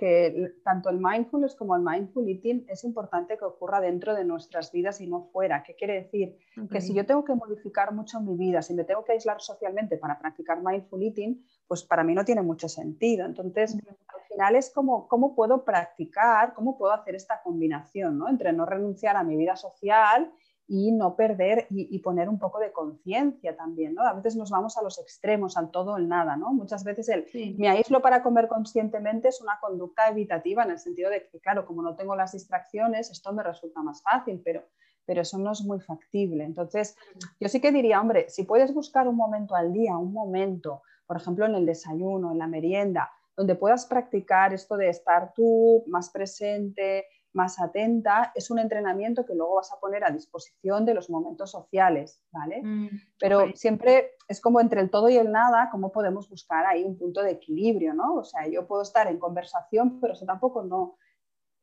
tanto el mindfulness como el mindful eating es importante que ocurra dentro de nuestras vidas y no fuera. ¿Qué quiere decir? Que si yo tengo que modificar mucho mi vida, si me tengo que aislar socialmente para practicar mindful eating, pues para mí no tiene mucho sentido. Entonces, al final es como cómo puedo practicar, cómo puedo hacer esta combinación ¿no? entre no renunciar a mi vida social y no perder y, poner un poco de conciencia también, ¿no? A veces nos vamos a los extremos, al todo o el nada, ¿no? Muchas veces el me aíslo para comer conscientemente es una conducta evitativa en el sentido de que, claro, como no tengo las distracciones, esto me resulta más fácil, pero, pero eso no es muy factible. Entonces, yo sí que diría, hombre, si puedes buscar un momento al día, un momento, por ejemplo, en el desayuno, en la merienda, donde puedas practicar esto de estar tú más presente, más atenta, es un entrenamiento que luego vas a poner a disposición de los momentos sociales, ¿vale? Mm, Pero siempre es como entre el todo y el nada, cómo podemos buscar ahí un punto de equilibrio, ¿no? O sea, yo puedo estar en conversación, pero eso tampoco no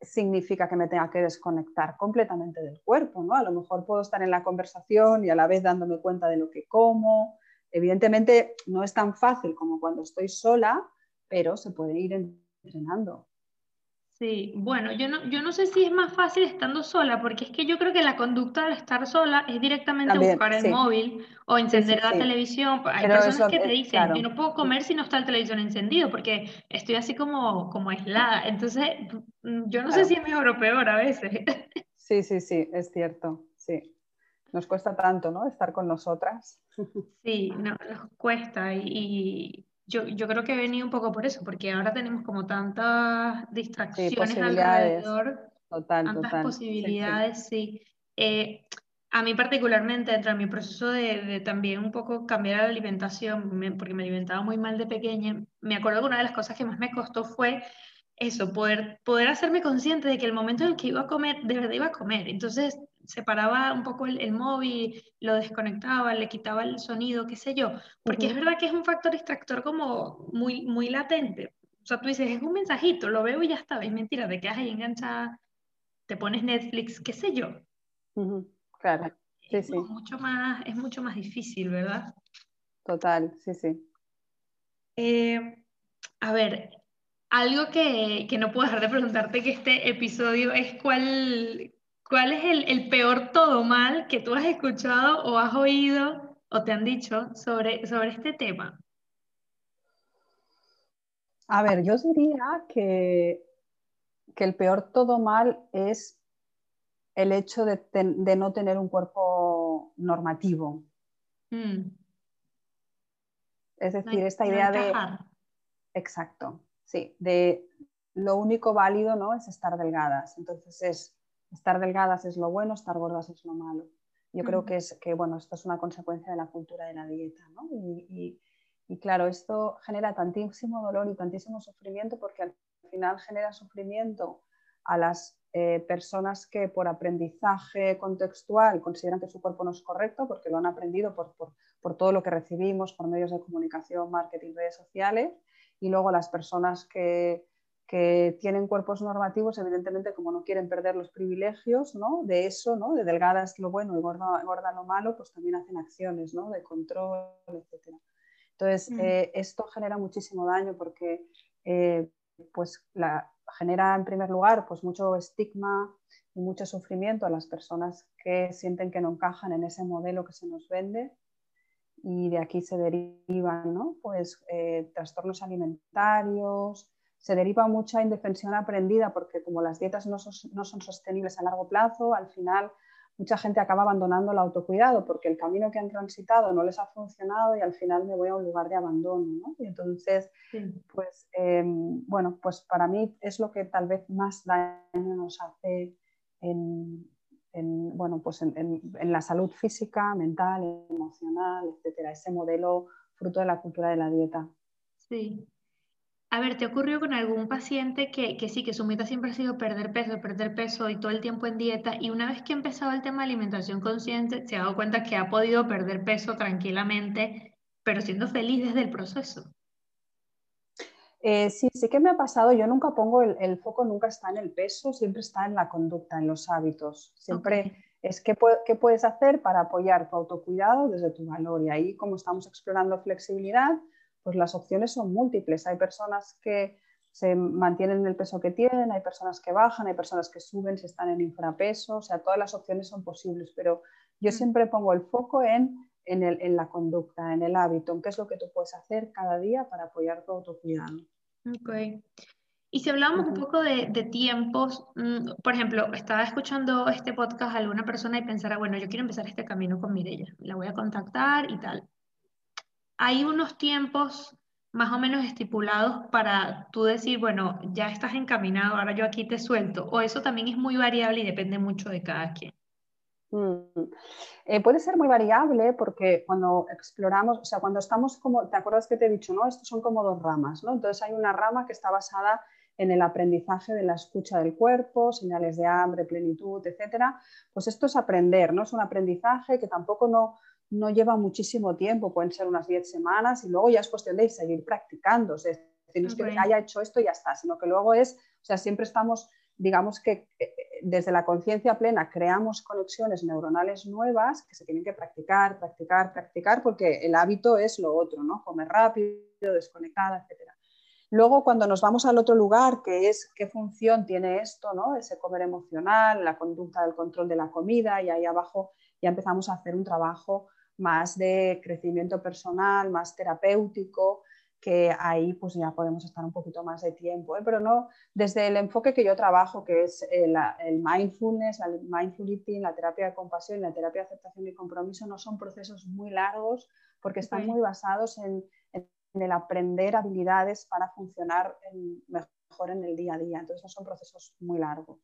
significa que me tenga que desconectar completamente del cuerpo, ¿no? A lo mejor puedo estar en la conversación y a la vez dándome cuenta de lo que como. Evidentemente no es tan fácil como cuando estoy sola, pero se puede ir entrenando. Sí, bueno, yo no, yo no sé si es más fácil estando sola, porque es que yo creo que la conducta de estar sola es directamente buscar el móvil o encender la televisión. Hay personas que te dicen, yo no puedo comer si no está el televisor encendido, porque estoy así como, como aislada. Entonces, mm, yo no sé si es mejor o peor a veces. Sí, sí, sí, es cierto, sí. Nos cuesta tanto, ¿no? Estar con nosotras. Sí, nos cuesta y yo, yo, creo que he venido un poco por eso, porque ahora tenemos como tantas distracciones alrededor, total, tantas posibilidades, sí. Eh, a mí particularmente, dentro de mi proceso de, de, también un poco cambiar la alimentación, porque me alimentaba muy mal de pequeña, me acuerdo que una de las cosas que más me costó fue eso, poder, poder hacerme consciente de que el momento en el que iba a comer, de verdad iba a comer. Entonces, separaba un poco el, móvil, lo desconectaba, le quitaba el sonido, qué sé yo, porque es verdad que es un factor distractor como muy, muy latente. O sea, tú dices, es un mensajito, lo veo y ya está, es mentira, te quedas ahí enganchada, te pones Netflix, qué sé yo. Claro, sí, es sí. Mucho más, es mucho más difícil, ¿verdad? Total, sí, sí. Eh, a ver, algo que, que, no puedo dejar de preguntarte que este episodio es cuál, ¿Cuál es el, peor todo mal que tú has escuchado o has oído o te han dicho sobre, sobre este tema? A ver, yo diría que, que el peor todo mal es el hecho de, no tener un cuerpo normativo. Mm. Es decir, esta idea de... Exacto, sí, de lo único válido ¿no? es estar delgadas. Entonces es estar delgadas es lo bueno, estar gordas es lo malo. Yo creo que, es, que bueno, esto es una consecuencia de la cultura de la dieta. ¿no? Y, claro, esto genera tantísimo dolor y tantísimo sufrimiento porque al final genera sufrimiento a las eh, personas que por aprendizaje contextual consideran que su cuerpo no es correcto porque lo han aprendido por, por, por todo lo que recibimos por medios de comunicación, marketing, redes sociales, y luego las personas que, que tienen cuerpos normativos, evidentemente como no quieren perder los privilegios ¿no? de eso, ¿no? de delgada es lo bueno y gorda, gorda lo malo, pues también hacen acciones ¿no? de control, etc. Entonces, mm. eh, esto genera muchísimo daño porque eh, pues la, genera en primer lugar pues mucho estigma y mucho sufrimiento a las personas que sienten que no encajan en ese modelo que se nos vende y de aquí se derivan ¿no? pues, eh, trastornos alimentarios, se deriva mucha indefensión aprendida porque como las dietas no son, sostenibles a largo plazo, al final mucha gente acaba abandonando el autocuidado porque el camino que han transitado no les ha funcionado y al final me voy a un lugar de abandono. ¿no? Y entonces, pues em, bueno, pues para mí es lo que tal vez más daño nos hace en, bueno, pues en, la salud física, mental, emocional, etcétera, ese modelo fruto de la cultura de la dieta. Sí, A ver, ¿te ocurrió con algún paciente que, que, sí, que su meta siempre ha sido perder peso, perder peso y todo el tiempo en dieta y una vez que ha empezado el tema de alimentación consciente se ha dado cuenta que ha podido perder peso tranquilamente, pero siendo feliz desde el proceso? Eh, sí, sí que me ha pasado. Yo nunca pongo el, foco, nunca está en el peso, siempre está en la conducta, en los hábitos. Siempre es qué, qué, puedes hacer para apoyar tu autocuidado desde tu valor. Y ahí, como estamos explorando flexibilidad, pues las opciones son múltiples. Hay personas que se mantienen en el peso que tienen, hay personas que bajan, hay personas que suben si están en infrapeso, o sea, todas las opciones son posibles, pero yo mm. siempre pongo el foco en, en, la conducta, en el hábito, en qué es lo que tú puedes hacer cada día para apoyar tu autocuidado. Ok. Y si hablamos un poco de, de, tiempos, mm, por ejemplo, estaba escuchando este podcast a alguna persona y pensara, bueno, yo quiero empezar este camino con Mirella, la voy a contactar y tal hay unos tiempos más o menos estipulados para tú decir, bueno, ya estás encaminado, ahora yo aquí te suelto, o eso también es muy variable y depende mucho de cada quien. Mm. Eh, puede ser muy variable porque cuando exploramos, o sea, cuando estamos como, ¿te acuerdas que te he dicho, no? Estos son como dos ramas, ¿no? Entonces hay una rama que está basada en el aprendizaje de la escucha del cuerpo, señales de hambre, plenitud, etcétera. Pues esto es aprender, ¿no? Es un aprendizaje que tampoco no, no lleva muchísimo tiempo, pueden ser unas 10 semanas y luego ya es cuestión de seguir practicando. es decir, no es que haya hecho esto y ya está, sino que luego es, o sea, siempre estamos, digamos que eh, desde la conciencia plena creamos conexiones neuronales nuevas que se tienen que practicar, practicar, practicar, porque el hábito es lo otro, ¿no? Comer rápido, desconectada, etc. Luego, cuando nos vamos al otro lugar, que es qué función tiene esto, ¿no? ese comer emocional, la conducta del control de la comida, y ahí abajo ya empezamos a hacer un trabajo más de crecimiento personal, más terapéutico, que ahí pues ya podemos estar un poquito más de tiempo, ¿eh? pero no desde el enfoque que yo trabajo, que es el, mindfulness, el mindful eating, la terapia de compasión, la terapia de aceptación y compromiso, no son procesos muy largos porque están muy basados en, el aprender habilidades para funcionar mejor en el día a día. Entonces no son procesos muy largos.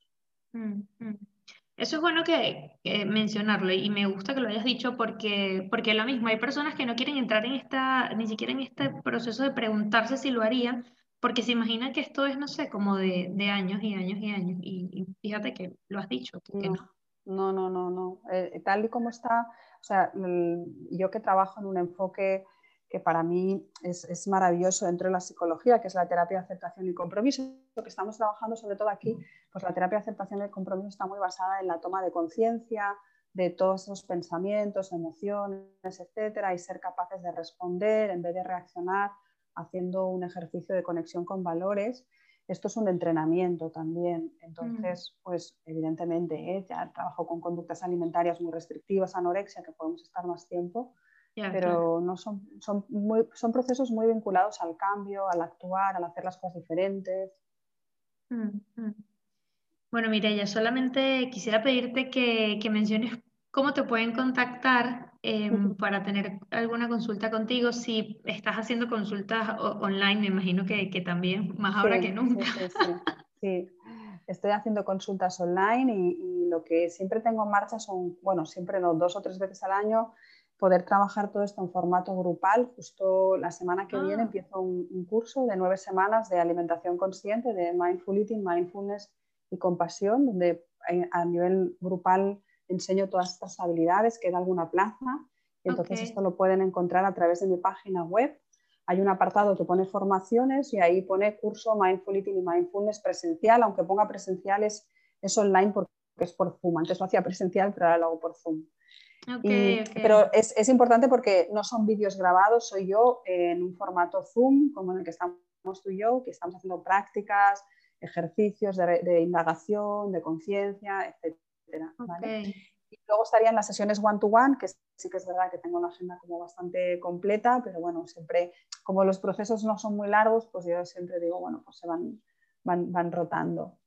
Mm, mm. Eso es bueno que, mencionarlo y me gusta que lo hayas dicho porque, porque lo mismo, hay personas que no quieren entrar en esta, ni siquiera en este proceso de preguntarse si lo harían, porque se imaginan que esto es, no sé, como de, años y años y años. Y, fíjate que lo has dicho, no. no. No, no, no, eh, tal y como está, o sea, yo que trabajo en un enfoque que para mí es, maravilloso dentro de la psicología, que es la terapia de aceptación y compromiso. Lo que estamos trabajando sobre todo aquí, pues la terapia de aceptación y compromiso está muy basada en la toma de conciencia de todos esos pensamientos, emociones, etcétera, y ser capaces de responder en vez de reaccionar haciendo un ejercicio de conexión con valores. Esto es un entrenamiento también. Entonces, pues evidentemente, ¿eh? ya trabajo con conductas alimentarias muy restrictivas, anorexia, que podemos estar más tiempo, pero no son, son, muy, son procesos muy vinculados al cambio, al actuar, al hacer las cosas diferentes. Mm, mm. Bueno, Mireya, solamente quisiera pedirte que, que, menciones cómo te pueden contactar em, para tener alguna consulta contigo. Si estás haciendo consultas online, me imagino que, que también, más ahora que nunca. Sí, estoy haciendo consultas online y, y, lo que siempre tengo en marcha son, bueno, siempre no, dos o tres veces al año poder trabajar todo esto en formato grupal. Justo la semana que viene ah. empiezo un, curso de nueve semanas de alimentación consciente, de mindful eating, mindfulness y compasión, donde a nivel grupal enseño todas estas habilidades, queda alguna plaza. Entonces esto lo pueden encontrar a través de mi página web. Hay un apartado que pone formaciones y ahí pone curso Mindful Eating y Mindfulness presencial, aunque ponga presencial es, es online porque es por Zoom. Antes lo hacía presencial, pero ahora lo hago por Zoom. Pero es, importante porque no son vídeos grabados, soy yo en un formato Zoom, como en el que estamos tú y yo, que estamos haciendo prácticas, ejercicios de, indagación, de conciencia, etc. Y luego estarían las sesiones one-to-one, que sí que es verdad que tengo una agenda como bastante completa, pero bueno, siempre, como los procesos no son muy largos, pues yo siempre digo, bueno, pues se van, van, rotando.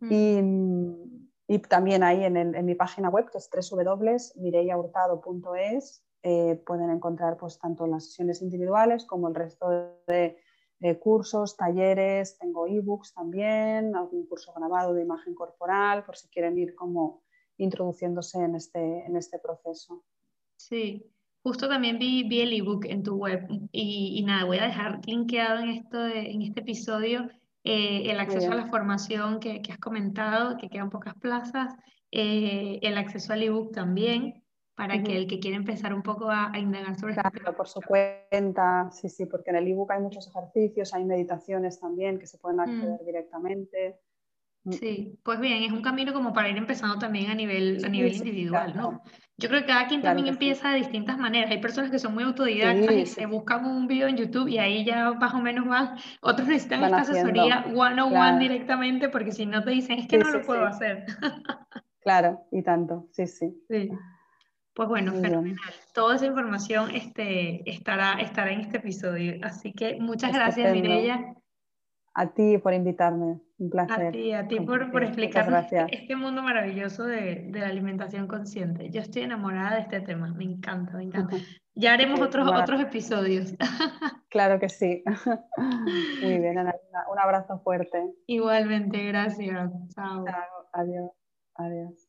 Mm. Y y también ahí en, mi página web, que es www.mireiahurtado.es, eh, pueden encontrar pues, tanto las sesiones individuales como el resto de, cursos, talleres, tengo ebooks también, algún curso grabado de imagen corporal, por si quieren ir como introduciéndose en este, en este proceso. Sí, Justo también vi, vi el ebook en tu web. Y, y, nada, voy a dejar linkeado en, esto en este episodio eh, el acceso a la formación que, que, has comentado, que quedan pocas plazas, eh, el acceso al ebook también, para que el que quiera empezar un poco a, indagar sobre esto. Claro, por su cuenta, sí, sí, porque en el ebook hay muchos ejercicios, hay meditaciones también que se pueden acceder mm. directamente. Mm. Sí, pues bien, es un camino como para ir empezando también a nivel, a nivel individual, ¿no? Yo creo que cada quien también empieza de distintas maneras. Hay personas que son muy autodidactas y se buscan un video en YouTube y ahí ya más o menos van. Otros necesitan esta asesoría one on one directamente porque si no te dicen es que no lo puedo hacer. claro, y tanto, sí, sí. Pues bueno, fenomenal. Toda esa información este, estará, estará en este episodio. Así que muchas gracias, Mireya. A ti por invitarme, un placer. A ti, a ti por, por explicarnos este, mundo maravilloso de, de, la alimentación consciente. Yo estoy enamorada de este tema, me encanta, me encanta. Ya haremos otros, otros episodios. Claro que sí. Muy bien, Ana, un abrazo fuerte. Igualmente, gracias. Chao. Chao, adiós. Adiós.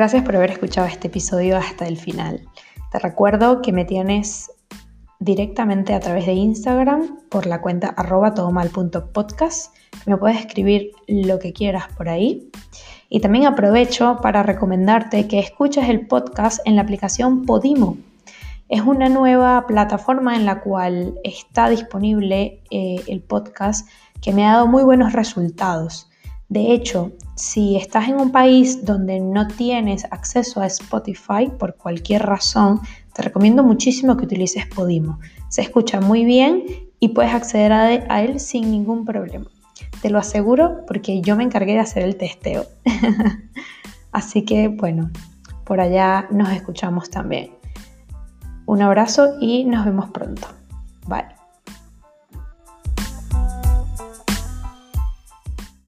Gracias por haber escuchado este episodio hasta el final. Te recuerdo que me tienes directamente a través de Instagram por la cuenta arroba. Me puedes escribir lo que quieras por ahí. Y también aprovecho para recomendarte que escuches el podcast en la aplicación Podimo. Es una nueva plataforma en la cual está disponible eh, el podcast que me ha dado muy buenos resultados. De hecho, si estás en un país donde no tienes acceso a Spotify por cualquier razón, te recomiendo muchísimo que utilices Podimo. Se escucha muy bien y puedes acceder a él sin ningún problema. Te lo aseguro porque yo me encargué de hacer el testeo. Así que bueno, por allá nos escuchamos también. Un abrazo y nos vemos pronto. Bye.